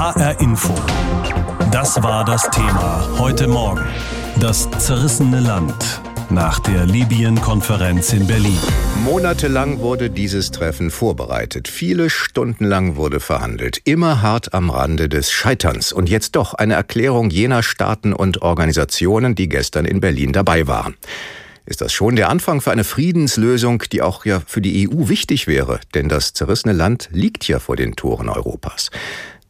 HR Info. Das war das Thema heute Morgen. Das zerrissene Land nach der Libyen-Konferenz in Berlin. Monatelang wurde dieses Treffen vorbereitet. Viele Stunden lang wurde verhandelt. Immer hart am Rande des Scheiterns. Und jetzt doch eine Erklärung jener Staaten und Organisationen, die gestern in Berlin dabei waren. Ist das schon der Anfang für eine Friedenslösung, die auch ja für die EU wichtig wäre? Denn das zerrissene Land liegt ja vor den Toren Europas.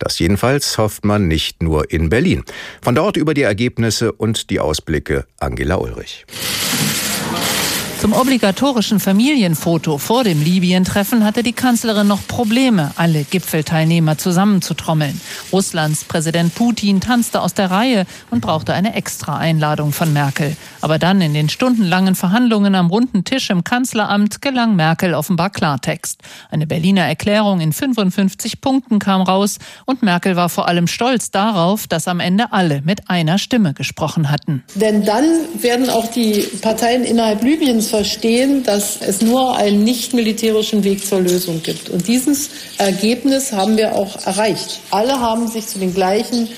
Das jedenfalls hofft man nicht nur in Berlin. Von dort über die Ergebnisse und die Ausblicke Angela Ulrich. Zum obligatorischen Familienfoto vor dem Libyen-Treffen hatte die Kanzlerin noch Probleme, alle Gipfelteilnehmer zusammenzutrommeln. Russlands Präsident Putin tanzte aus der Reihe und brauchte eine extra Einladung von Merkel. Aber dann in den stundenlangen Verhandlungen am runden Tisch im Kanzleramt gelang Merkel offenbar Klartext. Eine Berliner Erklärung in 55 Punkten kam raus und Merkel war vor allem stolz darauf, dass am Ende alle mit einer Stimme gesprochen hatten. Denn dann werden auch die Parteien innerhalb Libyens verstehen, dass es nur einen nicht militärischen Weg zur Lösung gibt. Und dieses Ergebnis haben wir auch erreicht. Alle haben sich zu den gleichen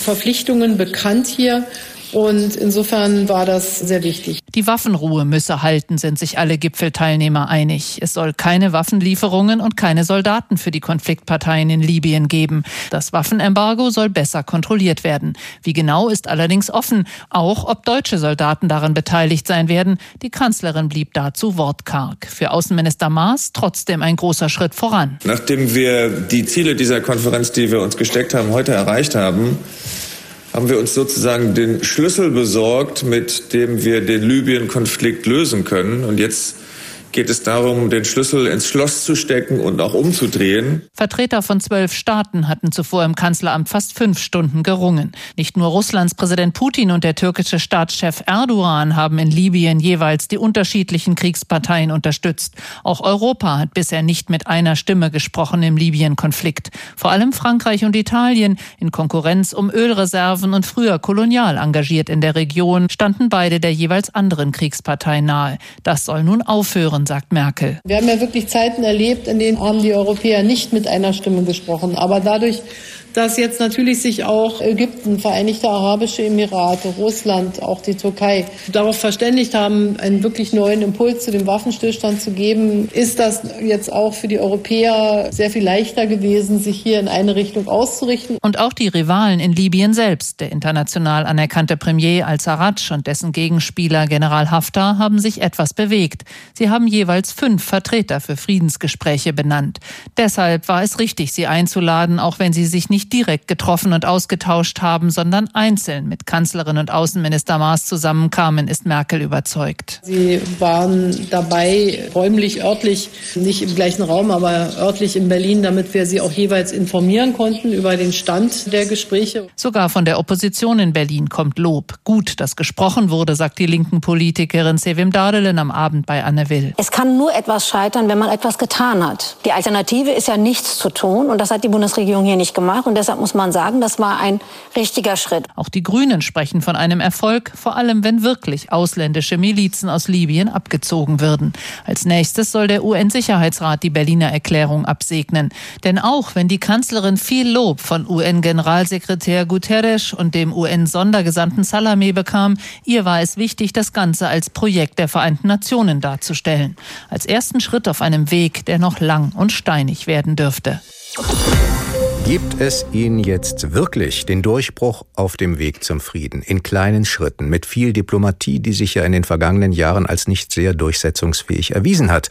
Verpflichtungen bekannt hier. Und insofern war das sehr wichtig. Die Waffenruhe müsse halten, sind sich alle Gipfelteilnehmer einig. Es soll keine Waffenlieferungen und keine Soldaten für die Konfliktparteien in Libyen geben. Das Waffenembargo soll besser kontrolliert werden. Wie genau ist allerdings offen, auch ob deutsche Soldaten daran beteiligt sein werden. Die Kanzlerin blieb dazu wortkarg. Für Außenminister Maas trotzdem ein großer Schritt voran. Nachdem wir die Ziele dieser Konferenz, die wir uns gesteckt haben, heute erreicht haben, haben wir uns sozusagen den Schlüssel besorgt, mit dem wir den Libyen-Konflikt lösen können. Und jetzt geht es darum, den Schlüssel ins Schloss zu stecken und auch umzudrehen. Vertreter von zwölf Staaten hatten zuvor im Kanzleramt fast fünf Stunden gerungen. Nicht nur Russlands Präsident Putin und der türkische Staatschef Erdogan haben in Libyen jeweils die unterschiedlichen Kriegsparteien unterstützt. Auch Europa hat bisher nicht mit einer Stimme gesprochen im Libyen-Konflikt. Vor allem Frankreich und Italien, in Konkurrenz um Ölreserven und früher kolonial engagiert in der Region, standen beide der jeweils anderen Kriegspartei nahe. Das soll nun aufhören, sagt Merkel. Wir haben ja wirklich Zeiten erlebt, in denen haben die Europäer nicht mit einer Stimme gesprochen. Aber dadurch, dass jetzt natürlich sich auch Ägypten, Vereinigte Arabische Emirate, Russland, auch die Türkei darauf verständigt haben, einen wirklich neuen Impuls zu dem Waffenstillstand zu geben, ist das jetzt auch für die Europäer sehr viel leichter gewesen, sich hier in eine Richtung auszurichten. Und auch die Rivalen in Libyen selbst, der international anerkannte Premier al-Sarraj und dessen Gegenspieler General Haftar, haben sich etwas bewegt. Sie haben jeweils fünf Vertreter für Friedensgespräche benannt. Deshalb war es richtig, sie einzuladen, auch wenn sie sich nicht nicht direkt getroffen und ausgetauscht haben, sondern einzeln mit Kanzlerin und Außenminister Maas zusammenkamen, ist Merkel überzeugt. Sie waren dabei, räumlich, örtlich, nicht im gleichen Raum, aber örtlich in Berlin, damit wir sie auch jeweils informieren konnten über den Stand der Gespräche. Sogar von der Opposition in Berlin kommt Lob. Gut, dass gesprochen wurde, sagt die linken Politikerin Sevim Dardelen am Abend bei Anne Will. Es kann nur etwas scheitern, wenn man etwas getan hat. Die Alternative ist ja nichts zu tun und das hat die Bundesregierung hier nicht gemacht. Und deshalb muss man sagen, das war ein richtiger Schritt. Auch die Grünen sprechen von einem Erfolg, vor allem wenn wirklich ausländische Milizen aus Libyen abgezogen würden. Als nächstes soll der UN-Sicherheitsrat die Berliner Erklärung absegnen. Denn auch wenn die Kanzlerin viel Lob von UN-Generalsekretär Guterres und dem UN-Sondergesandten Salameh bekam, ihr war es wichtig, das Ganze als Projekt der Vereinten Nationen darzustellen. Als ersten Schritt auf einem Weg, der noch lang und steinig werden dürfte. Gibt es ihn jetzt wirklich, den Durchbruch auf dem Weg zum Frieden, in kleinen Schritten, mit viel Diplomatie, die sich ja in den vergangenen Jahren als nicht sehr durchsetzungsfähig erwiesen hat?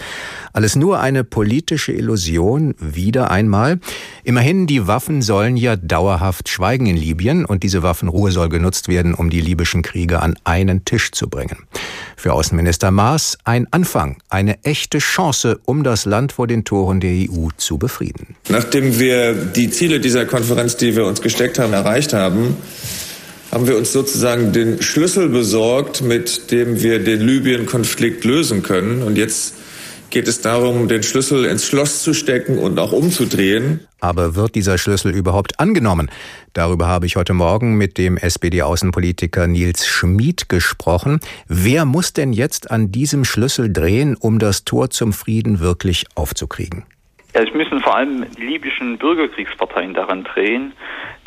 Alles nur eine politische Illusion, wieder einmal? Immerhin, die Waffen sollen ja dauerhaft schweigen in Libyen und diese Waffenruhe soll genutzt werden, um die libyschen Kriege an einen Tisch zu bringen. Für Außenminister Maas ein Anfang, eine echte Chance, um das Land vor den Toren der EU zu befrieden. Nachdem wir die Ziele dieser Konferenz, die wir uns gesteckt haben, erreicht haben, haben wir uns sozusagen den Schlüssel besorgt, mit dem wir den Libyen-Konflikt lösen können. Und jetzt geht es darum, den Schlüssel ins Schloss zu stecken und auch umzudrehen. Aber wird dieser Schlüssel überhaupt angenommen? Darüber habe ich heute Morgen mit dem SPD-Außenpolitiker Nils Schmid gesprochen. Wer muss denn jetzt an diesem Schlüssel drehen, um das Tor zum Frieden wirklich aufzukriegen? Ja, es müssen vor allem die libyschen Bürgerkriegsparteien daran drehen,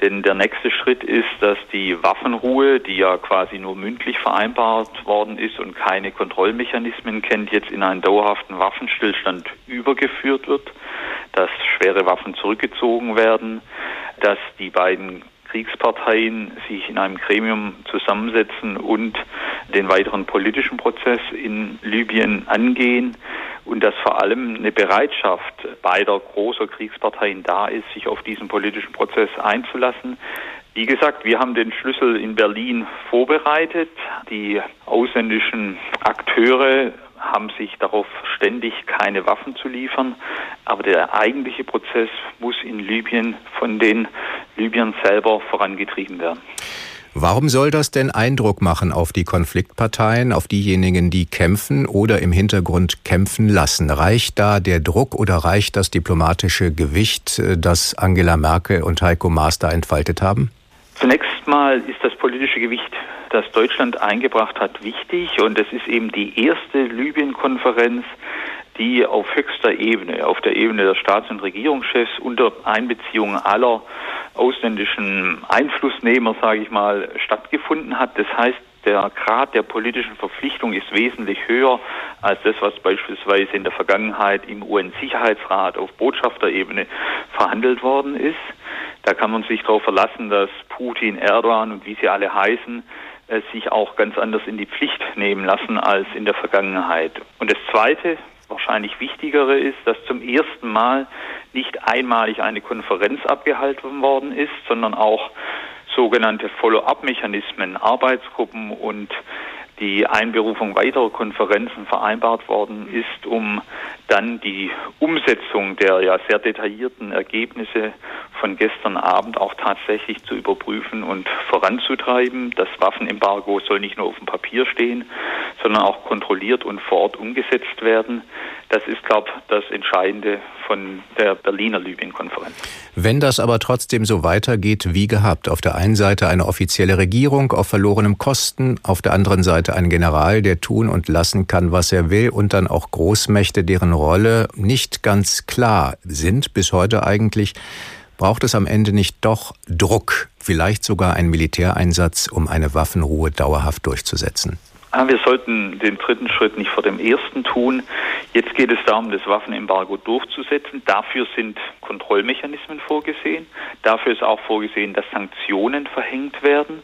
denn der nächste Schritt ist, dass die Waffenruhe, die ja quasi nur mündlich vereinbart worden ist und keine Kontrollmechanismen kennt, jetzt in einen dauerhaften Waffenstillstand übergeführt wird, dass schwere Waffen zurückgezogen werden, dass die beiden Kriegsparteien sich in einem Gremium zusammensetzen und den weiteren politischen Prozess in Libyen angehen und dass vor allem eine Bereitschaft beider großer Kriegsparteien da ist, sich auf diesen politischen Prozess einzulassen. Wie gesagt, wir haben den Schlüssel in Berlin vorbereitet. Die ausländischen Akteure haben sich darauf ständig keine Waffen zu liefern. Aber der eigentliche Prozess muss in Libyen von den Libyern selber vorangetrieben werden. Warum soll das denn Eindruck machen auf die Konfliktparteien, auf diejenigen, die kämpfen oder im Hintergrund kämpfen lassen? Reicht da der Druck oder reicht das diplomatische Gewicht, äh, das Angela Merkel und Heiko Maas da entfaltet haben? Zunächst mal ist das politische Gewicht, das Deutschland eingebracht hat, wichtig und es ist eben die erste Libyen-Konferenz, die auf höchster Ebene, auf der Ebene der Staats- und Regierungschefs unter Einbeziehung aller ausländischen Einflussnehmer, sage ich mal, stattgefunden hat. Das heißt, der Grad der politischen Verpflichtung ist wesentlich höher als das, was beispielsweise in der Vergangenheit im UN-Sicherheitsrat auf Botschafterebene verhandelt worden ist. Da kann man sich darauf verlassen, dass Putin, Erdogan und wie sie alle heißen, äh, sich auch ganz anders in die Pflicht nehmen lassen als in der Vergangenheit. Und das Zweite, wahrscheinlich wichtigere ist, dass zum ersten Mal nicht einmalig eine Konferenz abgehalten worden ist, sondern auch sogenannte Follow-up-Mechanismen, Arbeitsgruppen und die Einberufung weiterer Konferenzen vereinbart worden ist, um dann die Umsetzung der ja sehr detaillierten Ergebnisse von gestern Abend auch tatsächlich zu überprüfen und voranzutreiben. Das Waffenembargo soll nicht nur auf dem Papier stehen, sondern auch kontrolliert und vor Ort umgesetzt werden. Das ist, glaube ich, das Entscheidende von der Berliner Libyen-Konferenz. Wenn das aber trotzdem so weitergeht wie gehabt, auf der einen Seite eine offizielle Regierung auf verlorenem Kosten, auf der anderen Seite ein General, der tun und lassen kann, was er will, und dann auch Großmächte, deren Rolle nicht ganz klar sind, bis heute eigentlich, braucht es am Ende nicht doch Druck, vielleicht sogar einen Militäreinsatz, um eine Waffenruhe dauerhaft durchzusetzen? Ah, wir sollten den dritten Schritt nicht vor dem ersten tun. Jetzt geht es darum, das Waffenembargo durchzusetzen. Dafür sind Kontrollmechanismen vorgesehen. Dafür ist auch vorgesehen, dass Sanktionen verhängt werden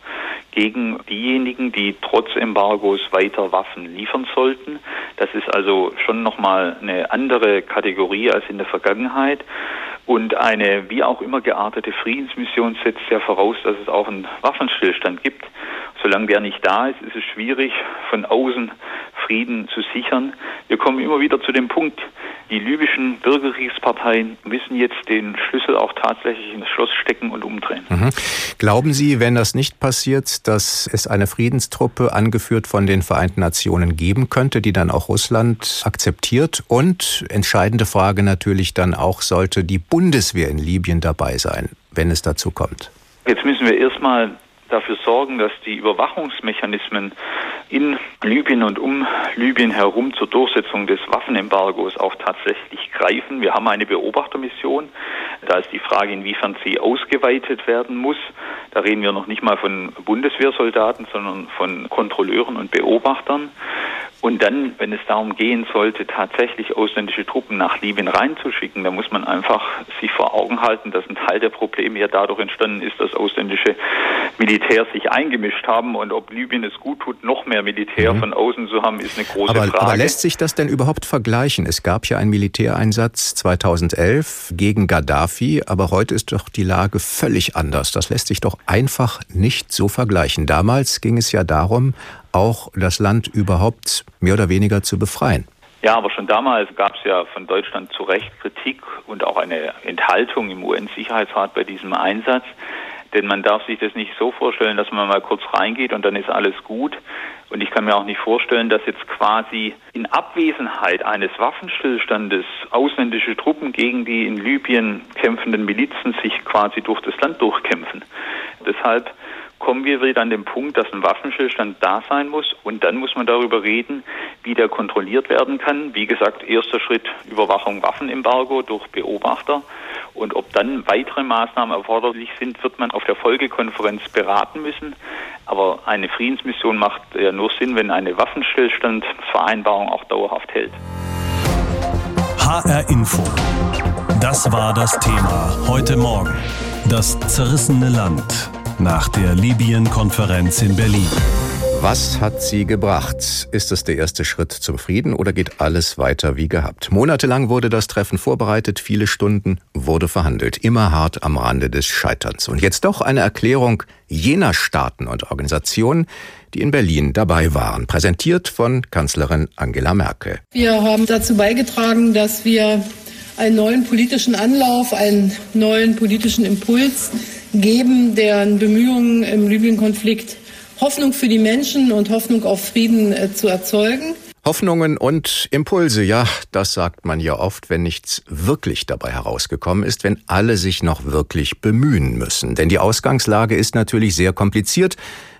gegen diejenigen, die trotz Embargos weiter Waffen liefern sollten. Das ist also schon nochmal eine andere Kategorie als in der Vergangenheit. Und eine wie auch immer geartete Friedensmission setzt ja voraus, dass es auch einen Waffenstillstand gibt. Solange der nicht da ist, ist es schwierig, von außen Frieden zu sichern. Wir kommen immer wieder zu dem Punkt, die libyschen Bürgerkriegsparteien müssen jetzt den Schlüssel auch tatsächlich ins Schloss stecken und umdrehen. Mhm. Glauben Sie, wenn das nicht passiert, dass es eine Friedenstruppe angeführt von den Vereinten Nationen geben könnte, die dann auch Russland akzeptiert? Und entscheidende Frage natürlich dann auch, sollte die Bundeswehr in Libyen dabei sein, wenn es dazu kommt? Jetzt müssen wir erstmal dafür sorgen, dass die Überwachungsmechanismen in Libyen und um Libyen herum zur Durchsetzung des Waffenembargos auch tatsächlich greifen. Wir haben eine Beobachtermission. Da ist die Frage, inwiefern sie ausgeweitet werden muss. Da reden wir noch nicht mal von Bundeswehrsoldaten, sondern von Kontrolleuren und Beobachtern. Und dann, wenn es darum gehen sollte, tatsächlich ausländische Truppen nach Libyen reinzuschicken, dann muss man einfach sich vor Augen halten, dass ein Teil der Probleme ja dadurch entstanden ist, dass ausländische Militärs sich eingemischt haben. Und ob Libyen es gut tut, noch mehr Militär mhm. von außen zu haben, ist eine große aber, Frage. Aber lässt sich das denn überhaupt vergleichen? Es gab ja einen Militäreinsatz 2011 gegen Gaddafi, aber heute ist doch die Lage völlig anders. Das lässt sich doch einfach nicht so vergleichen. Damals ging es ja darum, auch das Land überhaupt mehr oder weniger zu befreien. Ja, aber schon damals gab es ja von Deutschland zu Recht Kritik und auch eine Enthaltung im UN-Sicherheitsrat bei diesem Einsatz. Denn man darf sich das nicht so vorstellen, dass man mal kurz reingeht und dann ist alles gut. Und ich kann mir auch nicht vorstellen, dass jetzt quasi in Abwesenheit eines Waffenstillstandes ausländische Truppen gegen die in Libyen kämpfenden Milizen sich quasi durch das Land durchkämpfen. Deshalb kommen wir wieder an den Punkt, dass ein Waffenstillstand da sein muss und dann muss man darüber reden, wie der kontrolliert werden kann. Wie gesagt, erster Schritt Überwachung Waffenembargo durch Beobachter und ob dann weitere Maßnahmen erforderlich sind, wird man auf der Folgekonferenz beraten müssen. Aber eine Friedensmission macht ja nur Sinn, wenn eine Waffenstillstandsvereinbarung auch dauerhaft hält. HR Info. Das war das Thema heute Morgen. Das zerrissene Land nach der Libyen-Konferenz in Berlin. Was hat sie gebracht? Ist es der erste Schritt zum Frieden oder geht alles weiter wie gehabt? Monatelang wurde das Treffen vorbereitet, viele Stunden wurde verhandelt, immer hart am Rande des Scheiterns. Und jetzt doch eine Erklärung jener Staaten und Organisationen, die in Berlin dabei waren, präsentiert von Kanzlerin Angela Merkel. Wir haben dazu beigetragen, dass wir einen neuen politischen Anlauf, einen neuen politischen Impuls geben, deren Bemühungen im Libyen-Konflikt Hoffnung für die Menschen und Hoffnung auf Frieden äh, zu erzeugen. Hoffnungen und Impulse, ja, das sagt man ja oft, wenn nichts wirklich dabei herausgekommen ist, wenn alle sich noch wirklich bemühen müssen. Denn die Ausgangslage ist natürlich sehr kompliziert.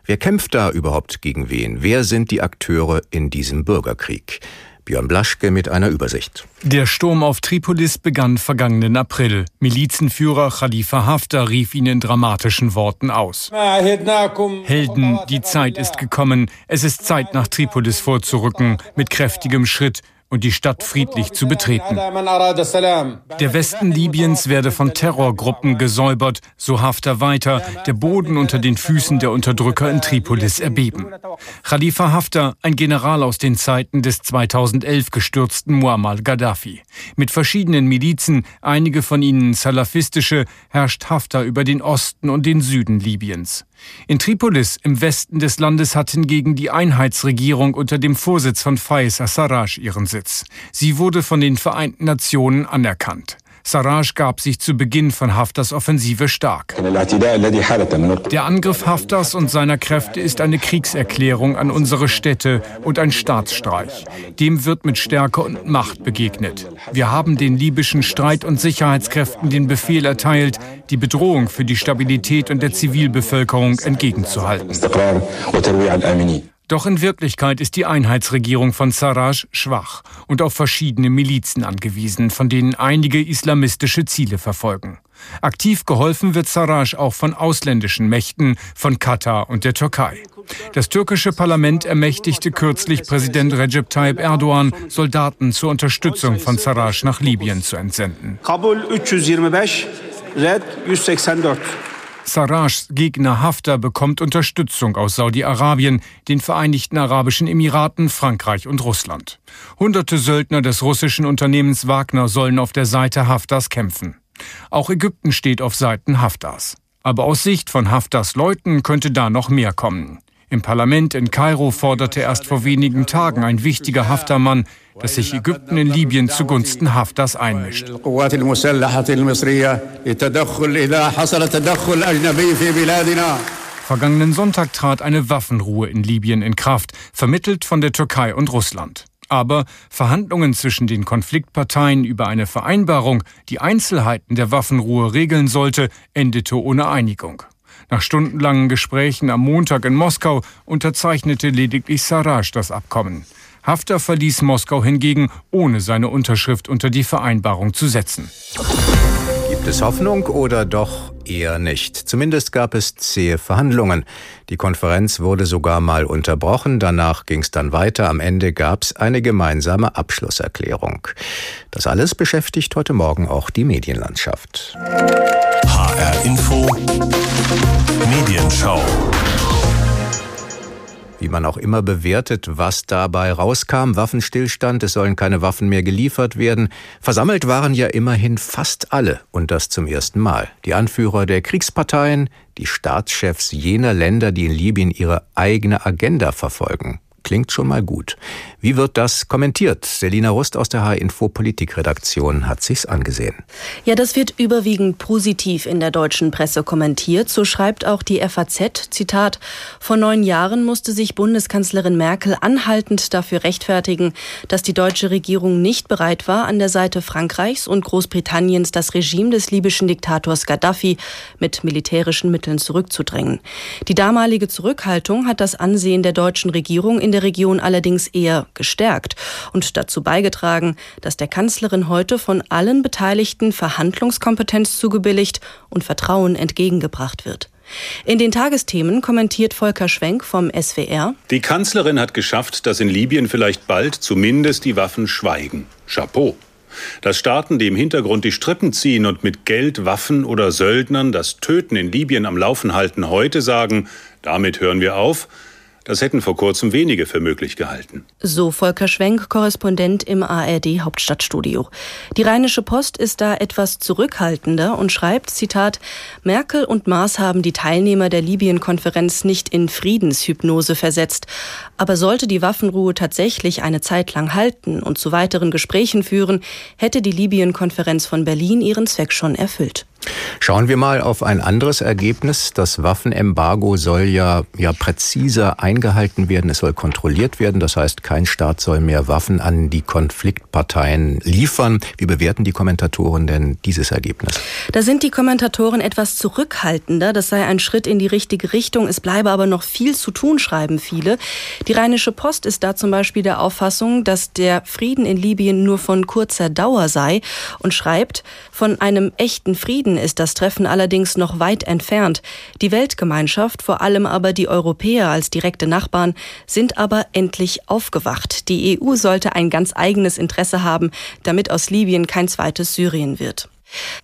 Wer kämpft da überhaupt gegen wen? Wer sind die Akteure in diesem Bürgerkrieg? Björn Blaschke mit einer Übersicht. Der Sturm auf Tripolis begann vergangenen April. Milizenführer Khalifa Haftar rief ihn in dramatischen Worten aus. Helden, die Zeit ist gekommen. Es ist Zeit, nach Tripolis vorzurücken, mit kräftigem Schritt und die Stadt friedlich zu betreten. Der Westen Libyens werde von Terrorgruppen gesäubert, so Haftar weiter, der Boden unter den Füßen der Unterdrücker in Tripolis erbeben. Khalifa Haftar, ein General aus den Zeiten des 2011 gestürzten Muammar Gaddafi. Mit verschiedenen Milizen, einige von ihnen salafistische, herrscht Haftar über den Osten und den Süden Libyens. In Tripolis im Westen des Landes hat hingegen die Einheitsregierung unter dem Vorsitz von Faiz Sarraj ihren Sitz. Sie wurde von den Vereinten Nationen anerkannt. Sarraj gab sich zu Beginn von Haftars Offensive stark. Der Angriff Haftars und seiner Kräfte ist eine Kriegserklärung an unsere Städte und ein Staatsstreich. Dem wird mit Stärke und Macht begegnet. Wir haben den libyschen Streit- und Sicherheitskräften den Befehl erteilt, die Bedrohung für die Stabilität und der Zivilbevölkerung entgegenzuhalten. Doch in Wirklichkeit ist die Einheitsregierung von Sarraj schwach und auf verschiedene Milizen angewiesen, von denen einige islamistische Ziele verfolgen. Aktiv geholfen wird Sarraj auch von ausländischen Mächten, von Katar und der Türkei. Das türkische Parlament ermächtigte kürzlich Präsident Recep Tayyip Erdogan, Soldaten zur Unterstützung von Sarraj nach Libyen zu entsenden. Kabul 325, Red 164. Sarrajs Gegner Haftar bekommt Unterstützung aus Saudi-Arabien, den Vereinigten Arabischen Emiraten, Frankreich und Russland. Hunderte Söldner des russischen Unternehmens Wagner sollen auf der Seite Haftars kämpfen. Auch Ägypten steht auf Seiten Haftars. Aber aus Sicht von Haftars Leuten könnte da noch mehr kommen. Im Parlament in Kairo forderte erst vor wenigen Tagen ein wichtiger Haftarmann, dass sich Ägypten in Libyen zugunsten Haftars einmischt. Vergangenen Sonntag trat eine Waffenruhe in Libyen in Kraft, vermittelt von der Türkei und Russland. Aber Verhandlungen zwischen den Konfliktparteien über eine Vereinbarung, die Einzelheiten der Waffenruhe regeln sollte, endete ohne Einigung. Nach stundenlangen Gesprächen am Montag in Moskau unterzeichnete lediglich Sarraj das Abkommen. Haftar verließ Moskau hingegen, ohne seine Unterschrift unter die Vereinbarung zu setzen. Gibt es Hoffnung oder doch eher nicht? Zumindest gab es zähe Verhandlungen. Die Konferenz wurde sogar mal unterbrochen, danach ging es dann weiter. Am Ende gab es eine gemeinsame Abschlusserklärung. Das alles beschäftigt heute Morgen auch die Medienlandschaft. HR Info Medienschau wie man auch immer bewertet, was dabei rauskam. Waffenstillstand, es sollen keine Waffen mehr geliefert werden. Versammelt waren ja immerhin fast alle und das zum ersten Mal. Die Anführer der Kriegsparteien, die Staatschefs jener Länder, die in Libyen ihre eigene Agenda verfolgen. Klingt schon mal gut. Wie wird das kommentiert? Selina Rust aus der H-Info Politikredaktion hat sich's angesehen. Ja, das wird überwiegend positiv in der deutschen Presse kommentiert. So schreibt auch die FAZ, Zitat, vor neun Jahren musste sich Bundeskanzlerin Merkel anhaltend dafür rechtfertigen, dass die deutsche Regierung nicht bereit war, an der Seite Frankreichs und Großbritanniens das Regime des libyschen Diktators Gaddafi mit militärischen Mitteln zurückzudrängen. Die damalige Zurückhaltung hat das Ansehen der deutschen Regierung in der Region allerdings eher gestärkt und dazu beigetragen, dass der Kanzlerin heute von allen Beteiligten Verhandlungskompetenz zugebilligt und Vertrauen entgegengebracht wird. In den Tagesthemen kommentiert Volker Schwenk vom SWR. Die Kanzlerin hat geschafft, dass in Libyen vielleicht bald zumindest die Waffen schweigen. Chapeau. Dass Staaten, die im Hintergrund die Strippen ziehen und mit Geld, Waffen oder Söldnern das Töten in Libyen am Laufen halten, heute sagen, damit hören wir auf, das hätten vor kurzem wenige für möglich gehalten. So Volker Schwenk, Korrespondent im ARD Hauptstadtstudio. Die Rheinische Post ist da etwas zurückhaltender und schreibt, Zitat, Merkel und Maas haben die Teilnehmer der Libyen-Konferenz nicht in Friedenshypnose versetzt. Aber sollte die Waffenruhe tatsächlich eine Zeit lang halten und zu weiteren Gesprächen führen, hätte die Libyen-Konferenz von Berlin ihren Zweck schon erfüllt. Schauen wir mal auf ein anderes Ergebnis. Das Waffenembargo soll ja, ja präziser eingehalten werden. Es soll kontrolliert werden. Das heißt, kein Staat soll mehr Waffen an die Konfliktparteien liefern. Wie bewerten die Kommentatoren denn dieses Ergebnis? Da sind die Kommentatoren etwas zurückhaltender. Das sei ein Schritt in die richtige Richtung. Es bleibe aber noch viel zu tun, schreiben viele. Die Rheinische Post ist da zum Beispiel der Auffassung, dass der Frieden in Libyen nur von kurzer Dauer sei und schreibt, von einem echten Frieden ist das Treffen allerdings noch weit entfernt. Die Weltgemeinschaft, vor allem aber die Europäer als direkte Nachbarn, sind aber endlich aufgewacht. Die EU sollte ein ganz eigenes Interesse haben, damit aus Libyen kein zweites Syrien wird.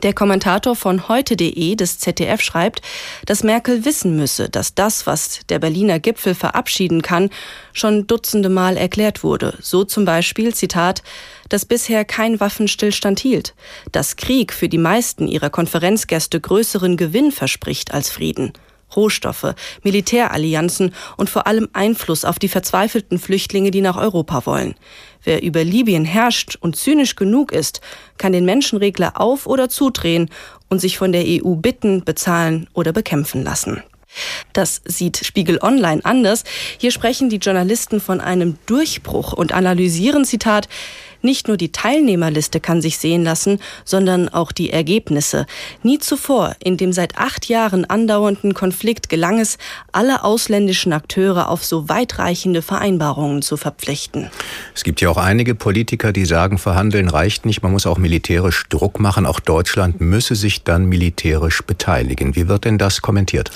Der Kommentator von heute.de des ZDF schreibt, dass Merkel wissen müsse, dass das, was der Berliner Gipfel verabschieden kann, schon dutzende Mal erklärt wurde. So zum Beispiel, Zitat, dass bisher kein Waffenstillstand hielt, dass Krieg für die meisten ihrer Konferenzgäste größeren Gewinn verspricht als Frieden. Rohstoffe, Militärallianzen und vor allem Einfluss auf die verzweifelten Flüchtlinge, die nach Europa wollen. Wer über Libyen herrscht und zynisch genug ist, kann den Menschenregler auf oder zudrehen und sich von der EU bitten, bezahlen oder bekämpfen lassen. Das sieht Spiegel Online anders. Hier sprechen die Journalisten von einem Durchbruch und analysieren, Zitat, nicht nur die Teilnehmerliste kann sich sehen lassen, sondern auch die Ergebnisse. Nie zuvor in dem seit acht Jahren andauernden Konflikt gelang es, alle ausländischen Akteure auf so weitreichende Vereinbarungen zu verpflichten. Es gibt ja auch einige Politiker, die sagen, verhandeln reicht nicht, man muss auch militärisch Druck machen. Auch Deutschland müsse sich dann militärisch beteiligen. Wie wird denn das kommentiert?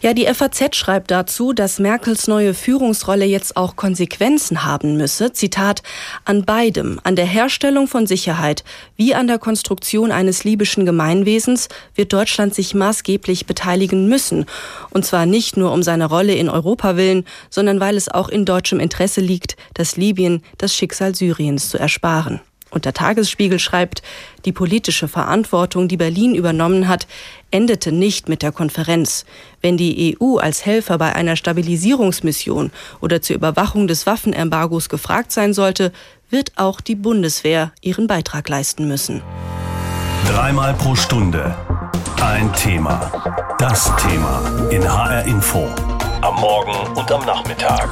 Ja, die FAZ schreibt dazu, dass Merkels neue Führungsrolle jetzt auch Konsequenzen haben müsse. Zitat, an beidem, an der Herstellung von Sicherheit wie an der Konstruktion eines libyschen Gemeinwesens wird Deutschland sich maßgeblich beteiligen müssen. Und zwar nicht nur um seiner Rolle in Europa willen, sondern weil es auch in deutschem Interesse liegt, das Libyen das Schicksal Syriens zu ersparen. Und der Tagesspiegel schreibt, die politische Verantwortung, die Berlin übernommen hat, endete nicht mit der Konferenz. Wenn die EU als Helfer bei einer Stabilisierungsmission oder zur Überwachung des Waffenembargos gefragt sein sollte, wird auch die Bundeswehr ihren Beitrag leisten müssen. Dreimal pro Stunde ein Thema. Das Thema in HR Info. Am Morgen und am Nachmittag.